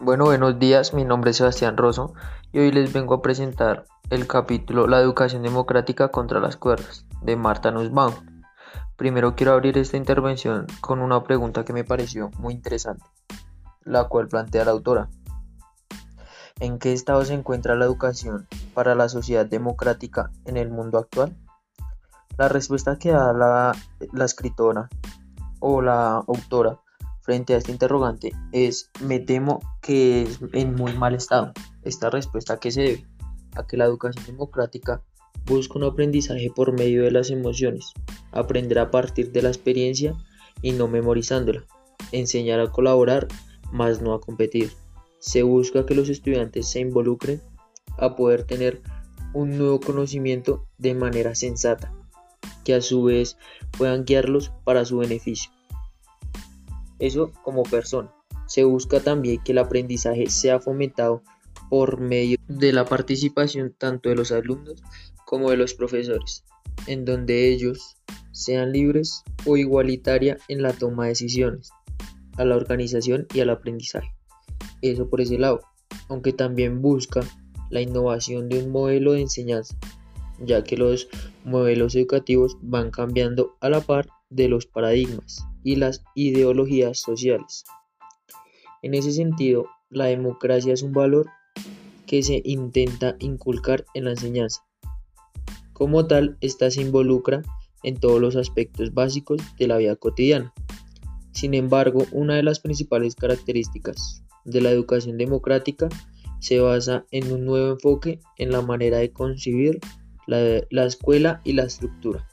Bueno, buenos días, mi nombre es Sebastián Rosso y hoy les vengo a presentar el capítulo La educación democrática contra las cuerdas de Marta Nussbaum. Primero quiero abrir esta intervención con una pregunta que me pareció muy interesante, la cual plantea la autora. ¿En qué estado se encuentra la educación para la sociedad democrática en el mundo actual? La respuesta que da la, la escritora o la autora frente a este interrogante es me temo que es en muy mal estado. Esta respuesta que se debe a que la educación democrática busca un aprendizaje por medio de las emociones, aprender a partir de la experiencia y no memorizándola, enseñar a colaborar más no a competir. Se busca que los estudiantes se involucren a poder tener un nuevo conocimiento de manera sensata, que a su vez puedan guiarlos para su beneficio. Eso como persona. Se busca también que el aprendizaje sea fomentado por medio de la participación tanto de los alumnos como de los profesores, en donde ellos sean libres o igualitaria en la toma de decisiones, a la organización y al aprendizaje. Eso por ese lado, aunque también busca la innovación de un modelo de enseñanza, ya que los modelos educativos van cambiando a la par de los paradigmas y las ideologías sociales. En ese sentido, la democracia es un valor que se intenta inculcar en la enseñanza. Como tal, ésta se involucra en todos los aspectos básicos de la vida cotidiana. Sin embargo, una de las principales características de la educación democrática se basa en un nuevo enfoque en la manera de concebir la, la escuela y la estructura,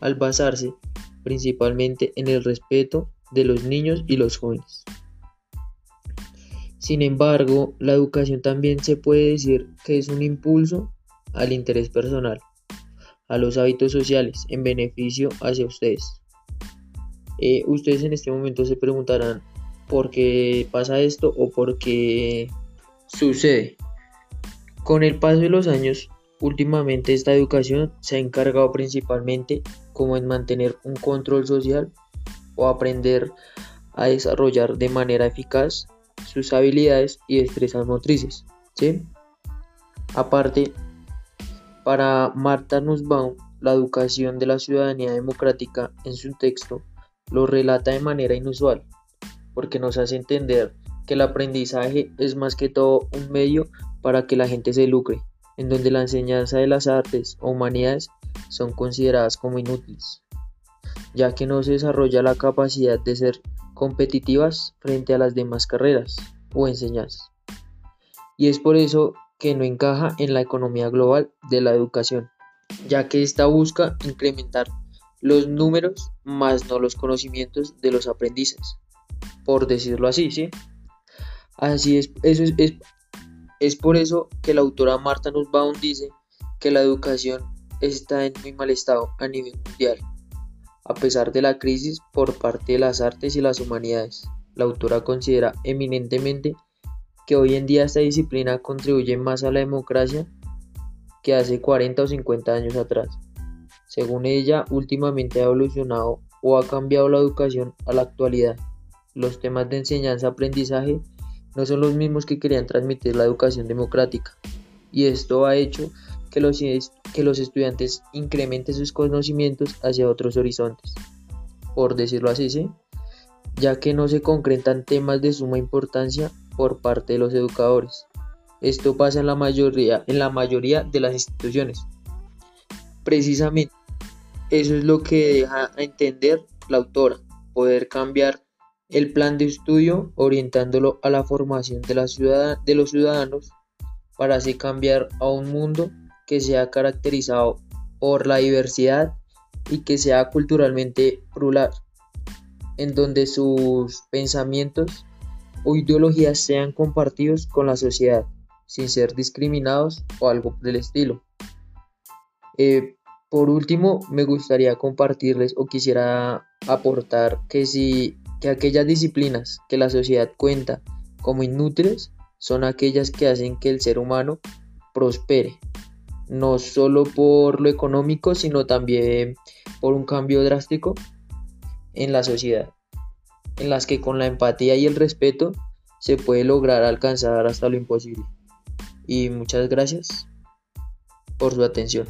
al basarse principalmente en el respeto de los niños y los jóvenes. Sin embargo, la educación también se puede decir que es un impulso al interés personal, a los hábitos sociales, en beneficio hacia ustedes. Eh, ustedes en este momento se preguntarán por qué pasa esto o por qué sucede. Con el paso de los años, últimamente esta educación se ha encargado principalmente como en mantener un control social o aprender a desarrollar de manera eficaz sus habilidades y destrezas motrices. ¿sí? Aparte, para Marta Nussbaum, la educación de la ciudadanía democrática en su texto lo relata de manera inusual, porque nos hace entender que el aprendizaje es más que todo un medio para que la gente se lucre, en donde la enseñanza de las artes o humanidades son consideradas como inútiles, ya que no se desarrolla la capacidad de ser competitivas frente a las demás carreras o enseñanzas. Y es por eso que no encaja en la economía global de la educación, ya que esta busca incrementar los números más no los conocimientos de los aprendices, por decirlo así, ¿sí? Así es, eso es, es, es por eso que la autora Marta Nussbaum dice que la educación está en muy mal estado a nivel mundial, a pesar de la crisis por parte de las artes y las humanidades. La autora considera eminentemente que hoy en día esta disciplina contribuye más a la democracia que hace 40 o 50 años atrás. Según ella, últimamente ha evolucionado o ha cambiado la educación a la actualidad. Los temas de enseñanza-aprendizaje no son los mismos que querían transmitir la educación democrática, y esto ha hecho que los, que los estudiantes incrementen sus conocimientos hacia otros horizontes, por decirlo así, ¿sí? ya que no se concretan temas de suma importancia por parte de los educadores. Esto pasa en la mayoría, en la mayoría de las instituciones. Precisamente, eso es lo que deja a entender la autora, poder cambiar el plan de estudio orientándolo a la formación de, la ciudad, de los ciudadanos para así cambiar a un mundo que sea caracterizado por la diversidad y que sea culturalmente plural, en donde sus pensamientos o ideologías sean compartidos con la sociedad, sin ser discriminados o algo del estilo. Eh, por último, me gustaría compartirles o quisiera aportar que si que aquellas disciplinas que la sociedad cuenta como inútiles son aquellas que hacen que el ser humano prospere no solo por lo económico, sino también por un cambio drástico en la sociedad, en las que con la empatía y el respeto se puede lograr alcanzar hasta lo imposible. Y muchas gracias por su atención.